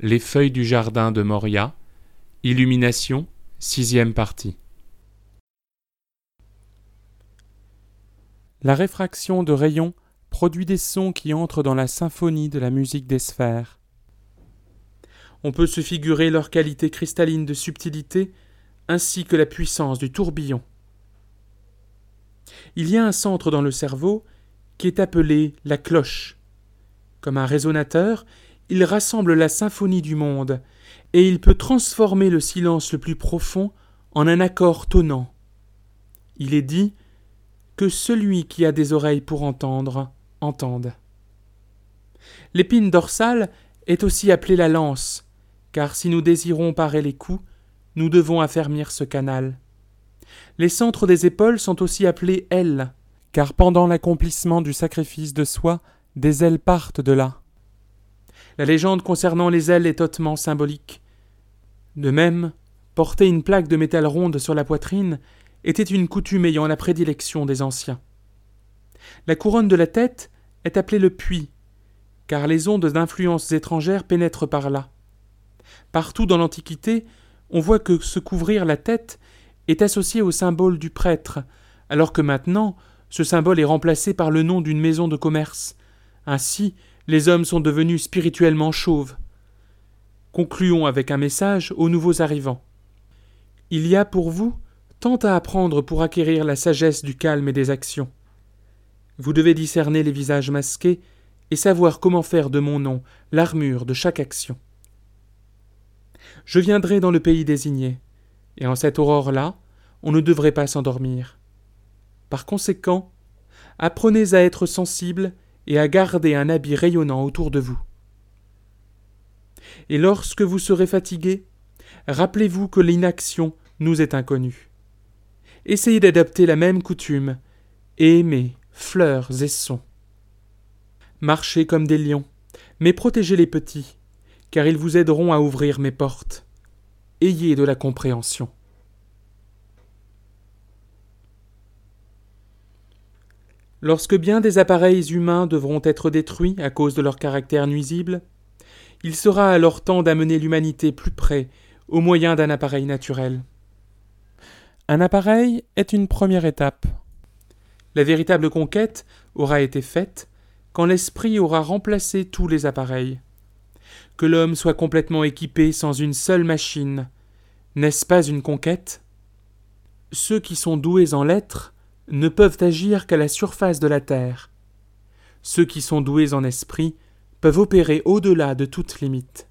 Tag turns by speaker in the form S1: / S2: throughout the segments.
S1: les feuilles du jardin de Moria, Illumination, sixième partie. La réfraction de rayons produit des sons qui entrent dans la symphonie de la musique des sphères. On peut se figurer leur qualité cristalline de subtilité ainsi que la puissance du tourbillon. Il y a un centre dans le cerveau qui est appelé la cloche. Comme un résonateur, il rassemble la symphonie du monde, et il peut transformer le silence le plus profond en un accord tonnant. Il est dit que celui qui a des oreilles pour entendre, entende. L'épine dorsale est aussi appelée la lance, car si nous désirons parer les coups, nous devons affermir ce canal. Les centres des épaules sont aussi appelés ailes, car pendant l'accomplissement du sacrifice de soi, des ailes partent de là. La légende concernant les ailes est hautement symbolique. De même, porter une plaque de métal ronde sur la poitrine était une coutume ayant la prédilection des anciens. La couronne de la tête est appelée le puits, car les ondes d'influences étrangères pénètrent par là. Partout dans l'Antiquité, on voit que se couvrir la tête est associé au symbole du prêtre, alors que maintenant ce symbole est remplacé par le nom d'une maison de commerce. Ainsi, les hommes sont devenus spirituellement chauves. Concluons avec un message aux nouveaux arrivants. Il y a pour vous tant à apprendre pour acquérir la sagesse du calme et des actions. Vous devez discerner les visages masqués et savoir comment faire de mon nom l'armure de chaque action. Je viendrai dans le pays désigné, et en cette aurore-là, on ne devrait pas s'endormir. Par conséquent, apprenez à être sensible et à garder un habit rayonnant autour de vous. Et lorsque vous serez fatigué, rappelez-vous que l'inaction nous est inconnue. Essayez d'adapter la même coutume, et aimez fleurs et sons. Marchez comme des lions, mais protégez les petits, car ils vous aideront à ouvrir mes portes. Ayez de la compréhension. Lorsque bien des appareils humains devront être détruits à cause de leur caractère nuisible, il sera alors temps d'amener l'humanité plus près au moyen d'un appareil naturel. Un appareil est une première étape. La véritable conquête aura été faite quand l'esprit aura remplacé tous les appareils. Que l'homme soit complètement équipé sans une seule machine, n'est-ce pas une conquête? Ceux qui sont doués en lettres ne peuvent agir qu'à la surface de la terre. Ceux qui sont doués en esprit peuvent opérer au-delà de toute limite.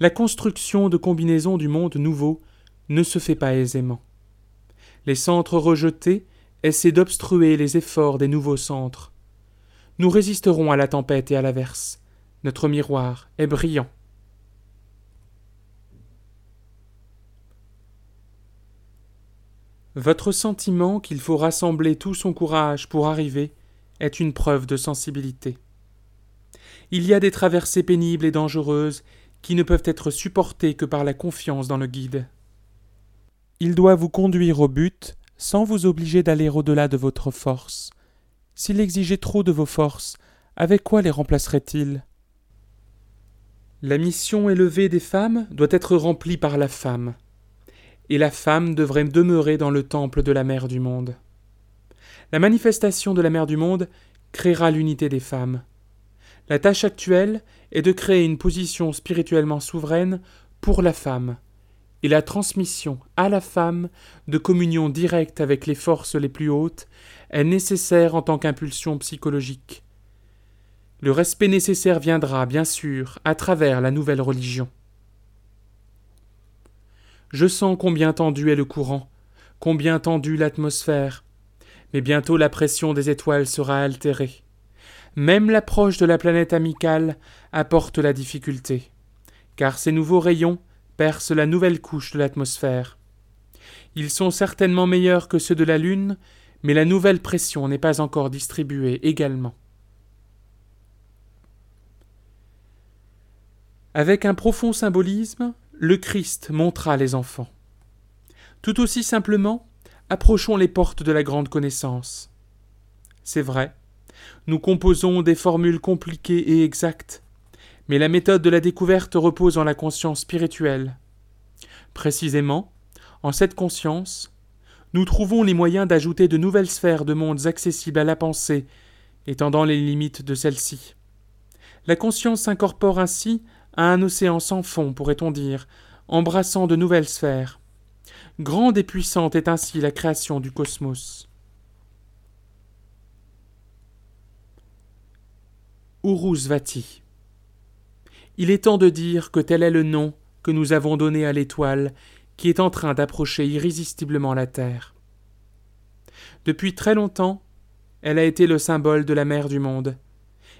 S1: La construction de combinaisons du monde nouveau ne se fait pas aisément. Les centres rejetés essaient d'obstruer les efforts des nouveaux centres. Nous résisterons à la tempête et à l'averse. Notre miroir est brillant. Votre sentiment qu'il faut rassembler tout son courage pour arriver est une preuve de sensibilité. Il y a des traversées pénibles et dangereuses qui ne peuvent être supportées que par la confiance dans le guide. Il doit vous conduire au but sans vous obliger d'aller au-delà de votre force. S'il exigeait trop de vos forces, avec quoi les remplacerait-il? La mission élevée des femmes doit être remplie par la femme et la femme devrait demeurer dans le temple de la mère du monde. La manifestation de la mère du monde créera l'unité des femmes. La tâche actuelle est de créer une position spirituellement souveraine pour la femme, et la transmission à la femme de communion directe avec les forces les plus hautes est nécessaire en tant qu'impulsion psychologique. Le respect nécessaire viendra, bien sûr, à travers la nouvelle religion. Je sens combien tendu est le courant, combien tendue l'atmosphère. Mais bientôt la pression des étoiles sera altérée. Même l'approche de la planète amicale apporte la difficulté. car ces nouveaux rayons percent la nouvelle couche de l'atmosphère. Ils sont certainement meilleurs que ceux de la Lune, mais la nouvelle pression n'est pas encore distribuée également. Avec un profond symbolisme, le Christ montra les enfants. Tout aussi simplement, approchons les portes de la grande connaissance. C'est vrai, nous composons des formules compliquées et exactes, mais la méthode de la découverte repose en la conscience spirituelle. Précisément, en cette conscience, nous trouvons les moyens d'ajouter de nouvelles sphères de mondes accessibles à la pensée, étendant les limites de celle-ci. La conscience s'incorpore ainsi un océan sans fond, pourrait-on dire, embrassant de nouvelles sphères. Grande et puissante est ainsi la création du cosmos. Uruzvati. Il est temps de dire que tel est le nom que nous avons donné à l'étoile qui est en train d'approcher irrésistiblement la Terre. Depuis très longtemps, elle a été le symbole de la mer du monde,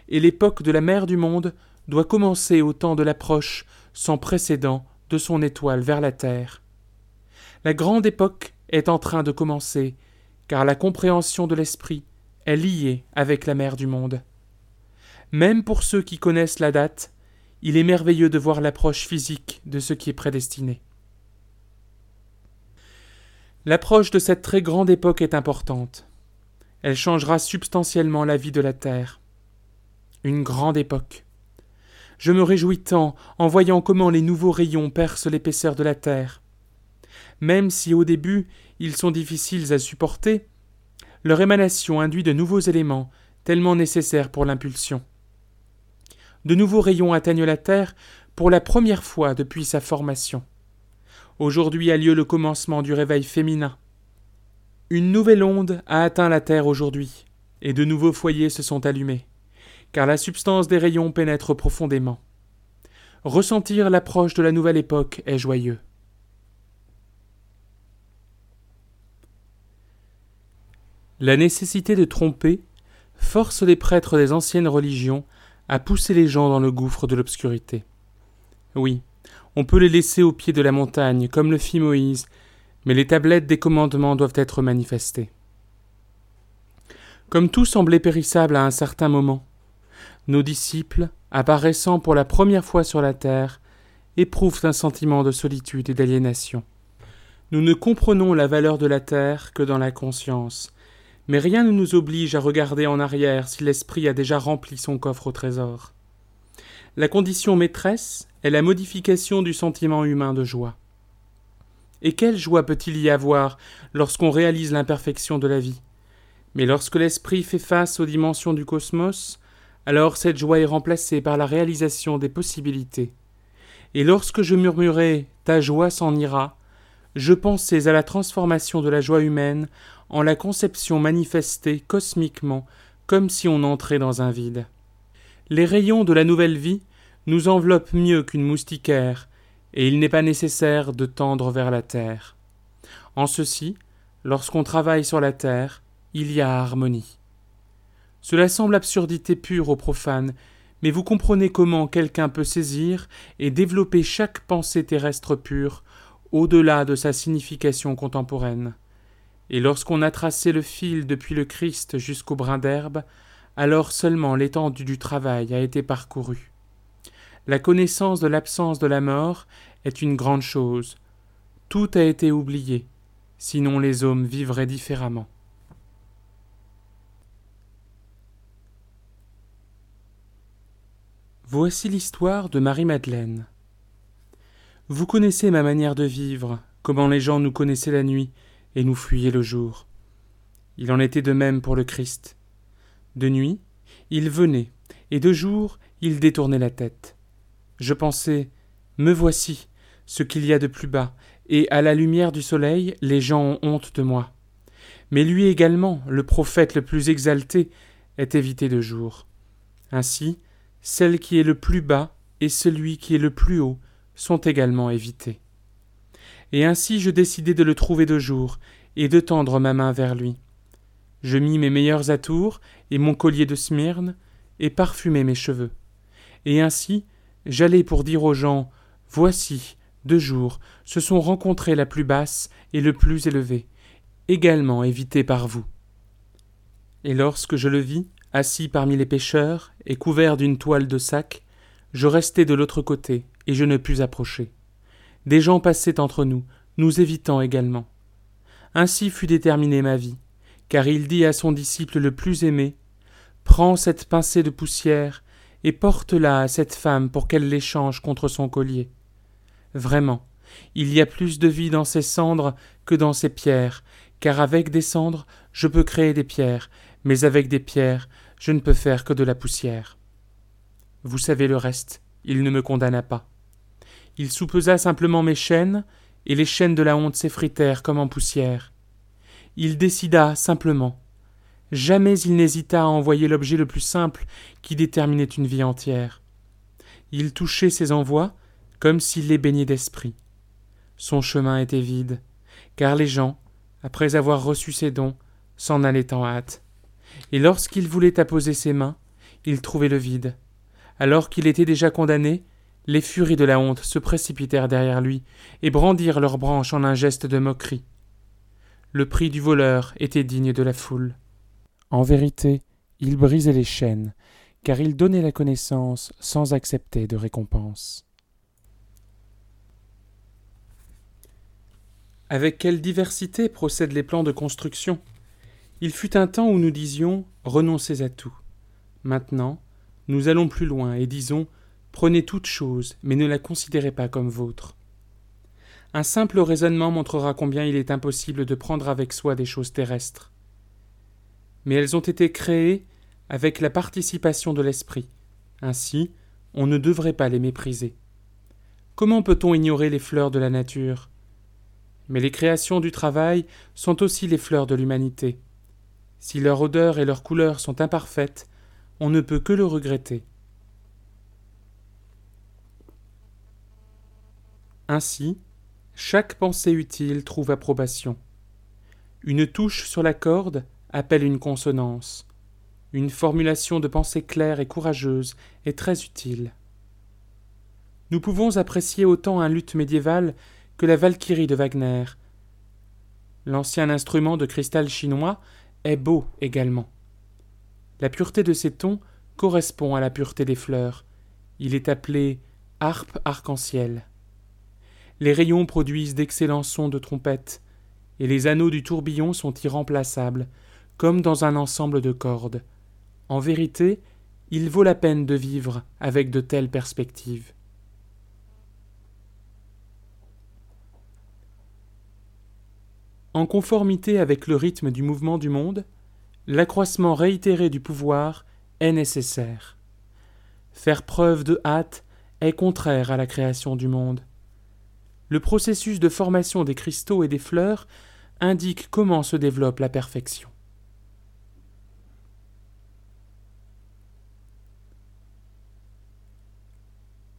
S1: et l'époque de la mer du monde doit commencer au temps de l'approche sans précédent de son étoile vers la terre. La grande époque est en train de commencer, car la compréhension de l'esprit est liée avec la mer du monde. Même pour ceux qui connaissent la date, il est merveilleux de voir l'approche physique de ce qui est prédestiné. L'approche de cette très grande époque est importante. Elle changera substantiellement la vie de la Terre. Une grande époque. Je me réjouis tant en voyant comment les nouveaux rayons percent l'épaisseur de la terre. Même si au début ils sont difficiles à supporter, leur émanation induit de nouveaux éléments tellement nécessaires pour l'impulsion. De nouveaux rayons atteignent la Terre pour la première fois depuis sa formation. Aujourd'hui a lieu le commencement du réveil féminin. Une nouvelle onde a atteint la Terre aujourd'hui, et de nouveaux foyers se sont allumés car la substance des rayons pénètre profondément. Ressentir l'approche de la nouvelle époque est joyeux. La nécessité de tromper force les prêtres des anciennes religions à pousser les gens dans le gouffre de l'obscurité. Oui, on peut les laisser au pied de la montagne, comme le fit Moïse, mais les tablettes des commandements doivent être manifestées. Comme tout semblait périssable à un certain moment, nos disciples, apparaissant pour la première fois sur la terre, éprouvent un sentiment de solitude et d'aliénation. Nous ne comprenons la valeur de la terre que dans la conscience, mais rien ne nous oblige à regarder en arrière si l'esprit a déjà rempli son coffre au trésor. La condition maîtresse est la modification du sentiment humain de joie. Et quelle joie peut-il y avoir lorsqu'on réalise l'imperfection de la vie? Mais lorsque l'esprit fait face aux dimensions du cosmos, alors cette joie est remplacée par la réalisation des possibilités. Et lorsque je murmurais Ta joie s'en ira, je pensais à la transformation de la joie humaine en la conception manifestée cosmiquement comme si on entrait dans un vide. Les rayons de la nouvelle vie nous enveloppent mieux qu'une moustiquaire, et il n'est pas nécessaire de tendre vers la terre. En ceci, lorsqu'on travaille sur la terre, il y a harmonie. Cela semble absurdité pure aux profanes, mais vous comprenez comment quelqu'un peut saisir et développer chaque pensée terrestre pure au-delà de sa signification contemporaine. Et lorsqu'on a tracé le fil depuis le Christ jusqu'au brin d'herbe, alors seulement l'étendue du travail a été parcourue. La connaissance de l'absence de la mort est une grande chose. Tout a été oublié, sinon les hommes vivraient différemment. Voici l'histoire de Marie-Madeleine. Vous connaissez ma manière de vivre, comment les gens nous connaissaient la nuit et nous fuyaient le jour. Il en était de même pour le Christ. De nuit, il venait, et de jour, il détournait la tête. Je pensais Me voici, ce qu'il y a de plus bas, et à la lumière du soleil, les gens ont honte de moi. Mais lui également, le prophète le plus exalté, est évité de jour. Ainsi, celle qui est le plus bas et celui qui est le plus haut sont également évités. Et ainsi je décidai de le trouver de jour, et de tendre ma main vers lui. Je mis mes meilleurs atours et mon collier de Smyrne, et parfumai mes cheveux. Et ainsi j'allai pour dire aux gens Voici, deux jours, se sont rencontrés la plus basse et le plus élevé, également évité par vous. Et lorsque je le vis, assis parmi les pêcheurs et couvert d'une toile de sac, je restai de l'autre côté, et je ne pus approcher. Des gens passaient entre nous, nous évitant également. Ainsi fut déterminée ma vie, car il dit à son disciple le plus aimé Prends cette pincée de poussière et porte-la à cette femme pour qu'elle l'échange contre son collier. Vraiment, il y a plus de vie dans ces cendres que dans ces pierres, car avec des cendres je peux créer des pierres, mais avec des pierres je ne peux faire que de la poussière. Vous savez le reste, il ne me condamna pas. Il soupesa simplement mes chaînes, et les chaînes de la honte s'effritèrent comme en poussière. Il décida simplement. Jamais il n'hésita à envoyer l'objet le plus simple qui déterminait une vie entière. Il touchait ses envois comme s'il les baignait d'esprit. Son chemin était vide, car les gens, après avoir reçu ses dons, s'en allaient en hâte. Et lorsqu'il voulait apposer ses mains, il trouvait le vide. Alors qu'il était déjà condamné, les furies de la honte se précipitèrent derrière lui et brandirent leurs branches en un geste de moquerie. Le prix du voleur était digne de la foule. En vérité, il brisait les chaînes, car il donnait la connaissance sans accepter de récompense. Avec quelle diversité procèdent les plans de construction? Il fut un temps où nous disions renoncez à tout. Maintenant, nous allons plus loin et disons Prenez toute chose, mais ne la considérez pas comme vôtre. Un simple raisonnement montrera combien il est impossible de prendre avec soi des choses terrestres. Mais elles ont été créées avec la participation de l'esprit. Ainsi, on ne devrait pas les mépriser. Comment peut-on ignorer les fleurs de la nature? Mais les créations du travail sont aussi les fleurs de l'humanité. Si leur odeur et leur couleur sont imparfaites, on ne peut que le regretter. Ainsi, chaque pensée utile trouve approbation. Une touche sur la corde appelle une consonance. Une formulation de pensée claire et courageuse est très utile. Nous pouvons apprécier autant un luth médiéval que la Valkyrie de Wagner. L'ancien instrument de cristal chinois est beau également. La pureté de ses tons correspond à la pureté des fleurs. Il est appelé harpe arc-en-ciel. Les rayons produisent d'excellents sons de trompette, et les anneaux du tourbillon sont irremplaçables, comme dans un ensemble de cordes. En vérité, il vaut la peine de vivre avec de telles perspectives. En conformité avec le rythme du mouvement du monde, l'accroissement réitéré du pouvoir est nécessaire. Faire preuve de hâte est contraire à la création du monde. Le processus de formation des cristaux et des fleurs indique comment se développe la perfection.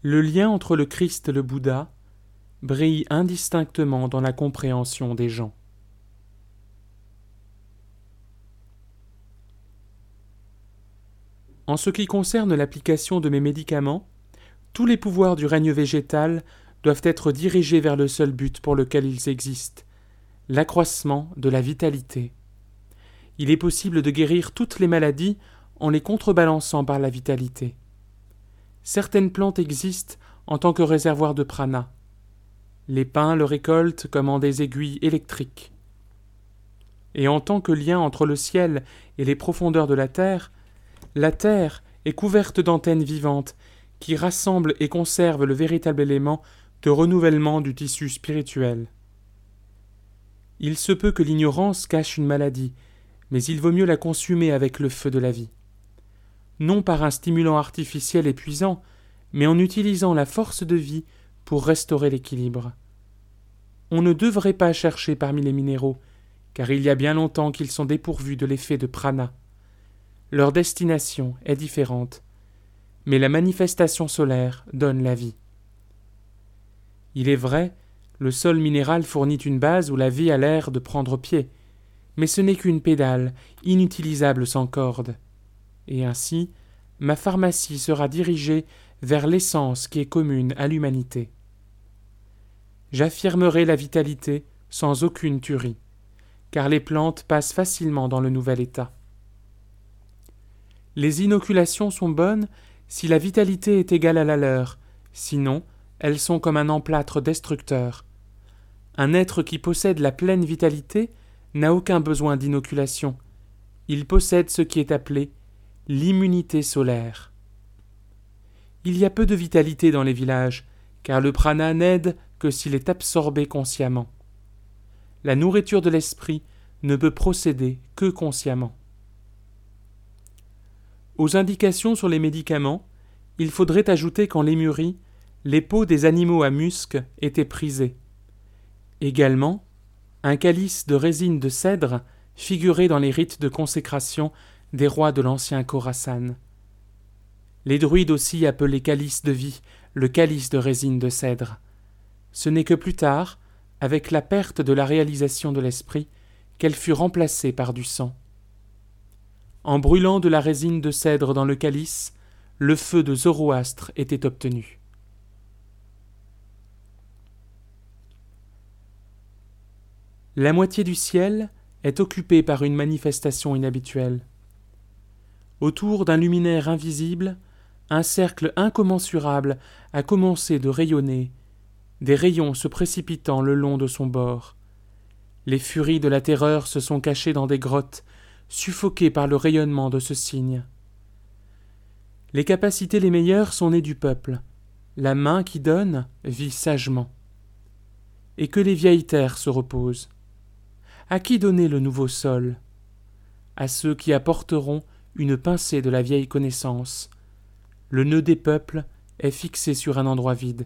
S1: Le lien entre le Christ et le Bouddha brille indistinctement dans la compréhension des gens. En ce qui concerne l'application de mes médicaments, tous les pouvoirs du règne végétal doivent être dirigés vers le seul but pour lequel ils existent, l'accroissement de la vitalité. Il est possible de guérir toutes les maladies en les contrebalançant par la vitalité. Certaines plantes existent en tant que réservoir de prana. Les pins le récoltent comme en des aiguilles électriques. Et en tant que lien entre le ciel et les profondeurs de la terre, la terre est couverte d'antennes vivantes qui rassemblent et conservent le véritable élément de renouvellement du tissu spirituel. Il se peut que l'ignorance cache une maladie, mais il vaut mieux la consumer avec le feu de la vie. Non par un stimulant artificiel épuisant, mais en utilisant la force de vie pour restaurer l'équilibre. On ne devrait pas chercher parmi les minéraux, car il y a bien longtemps qu'ils sont dépourvus de l'effet de prana. Leur destination est différente, mais la manifestation solaire donne la vie. Il est vrai, le sol minéral fournit une base où la vie a l'air de prendre pied, mais ce n'est qu'une pédale, inutilisable sans corde. Et ainsi, ma pharmacie sera dirigée vers l'essence qui est commune à l'humanité. j'affirmerai la vitalité sans aucune tuerie, car les plantes passent facilement dans le nouvel état. Les inoculations sont bonnes si la vitalité est égale à la leur, sinon elles sont comme un emplâtre destructeur. Un être qui possède la pleine vitalité n'a aucun besoin d'inoculation. Il possède ce qui est appelé l'immunité solaire. Il y a peu de vitalité dans les villages, car le prana n'aide que s'il est absorbé consciemment. La nourriture de l'esprit ne peut procéder que consciemment. Aux indications sur les médicaments, il faudrait ajouter qu'en Lémurie, les peaux des animaux à musc étaient prisées. Également, un calice de résine de cèdre figurait dans les rites de consécration des rois de l'ancien Khorasan. Les druides aussi appelaient calice de vie le calice de résine de cèdre. Ce n'est que plus tard, avec la perte de la réalisation de l'esprit, qu'elle fut remplacée par du sang. En brûlant de la résine de cèdre dans le calice, le feu de Zoroastre était obtenu. La moitié du ciel est occupée par une manifestation inhabituelle. Autour d'un luminaire invisible, un cercle incommensurable a commencé de rayonner, des rayons se précipitant le long de son bord. Les furies de la terreur se sont cachées dans des grottes suffoqués par le rayonnement de ce signe. Les capacités les meilleures sont nées du peuple. La main qui donne vit sagement. Et que les vieilles terres se reposent. À qui donner le nouveau sol? À ceux qui apporteront une pincée de la vieille connaissance. Le nœud des peuples est fixé sur un endroit vide.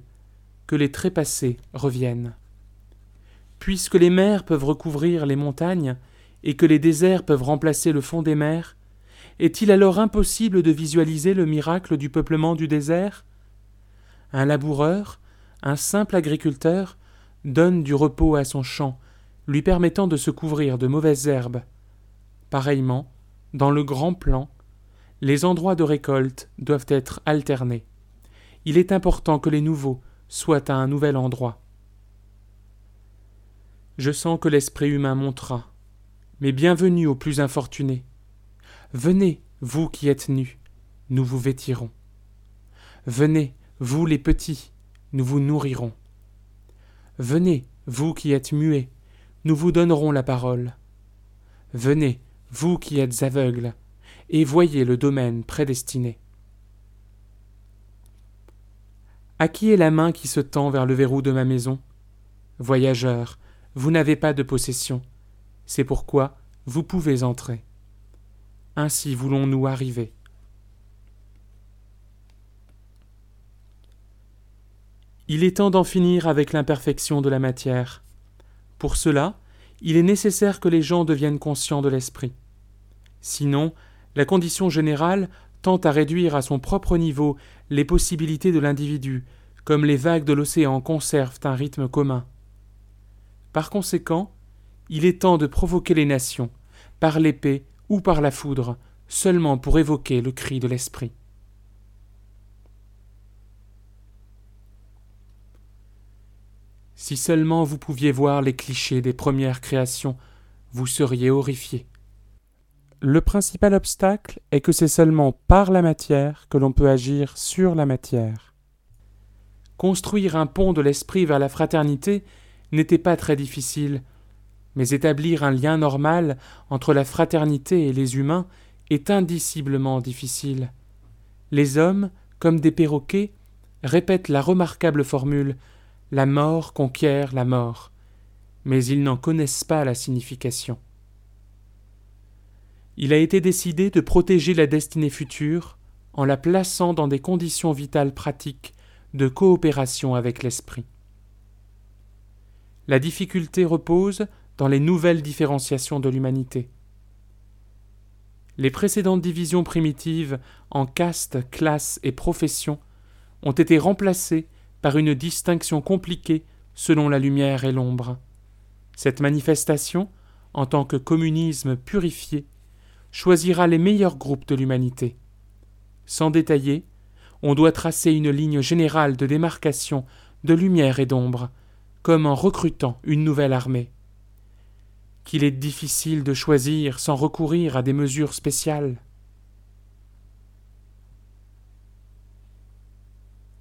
S1: Que les trépassés reviennent. Puisque les mers peuvent recouvrir les montagnes, et que les déserts peuvent remplacer le fond des mers, est-il alors impossible de visualiser le miracle du peuplement du désert? Un laboureur, un simple agriculteur, donne du repos à son champ, lui permettant de se couvrir de mauvaises herbes. Pareillement, dans le grand plan, les endroits de récolte doivent être alternés. Il est important que les nouveaux soient à un nouvel endroit. Je sens que l'esprit humain montera, mais bienvenue aux plus infortunés. Venez, vous qui êtes nus, nous vous vêtirons. Venez, vous les petits, nous vous nourrirons. Venez, vous qui êtes muets, nous vous donnerons la parole. Venez, vous qui êtes aveugles, et voyez le domaine prédestiné. À qui est la main qui se tend vers le verrou de ma maison? Voyageurs, vous n'avez pas de possession, c'est pourquoi vous pouvez entrer. Ainsi voulons-nous arriver. Il est temps d'en finir avec l'imperfection de la matière. Pour cela, il est nécessaire que les gens deviennent conscients de l'esprit. Sinon, la condition générale tend à réduire à son propre niveau les possibilités de l'individu, comme les vagues de l'océan conservent un rythme commun. Par conséquent, il est temps de provoquer les nations, par l'épée ou par la foudre, seulement pour évoquer le cri de l'esprit. Si seulement vous pouviez voir les clichés des premières créations, vous seriez horrifié. Le principal obstacle est que c'est seulement par la matière que l'on peut agir sur la matière. Construire un pont de l'esprit vers la fraternité n'était pas très difficile, mais établir un lien normal entre la fraternité et les humains est indiciblement difficile. Les hommes, comme des perroquets, répètent la remarquable formule La mort conquiert la mort, mais ils n'en connaissent pas la signification. Il a été décidé de protéger la destinée future en la plaçant dans des conditions vitales pratiques de coopération avec l'esprit. La difficulté repose dans les nouvelles différenciations de l'humanité. Les précédentes divisions primitives en castes, classes et professions ont été remplacées par une distinction compliquée selon la lumière et l'ombre. Cette manifestation, en tant que communisme purifié, choisira les meilleurs groupes de l'humanité. Sans détailler, on doit tracer une ligne générale de démarcation de lumière et d'ombre, comme en recrutant une nouvelle armée. Qu'il est difficile de choisir sans recourir à des mesures spéciales.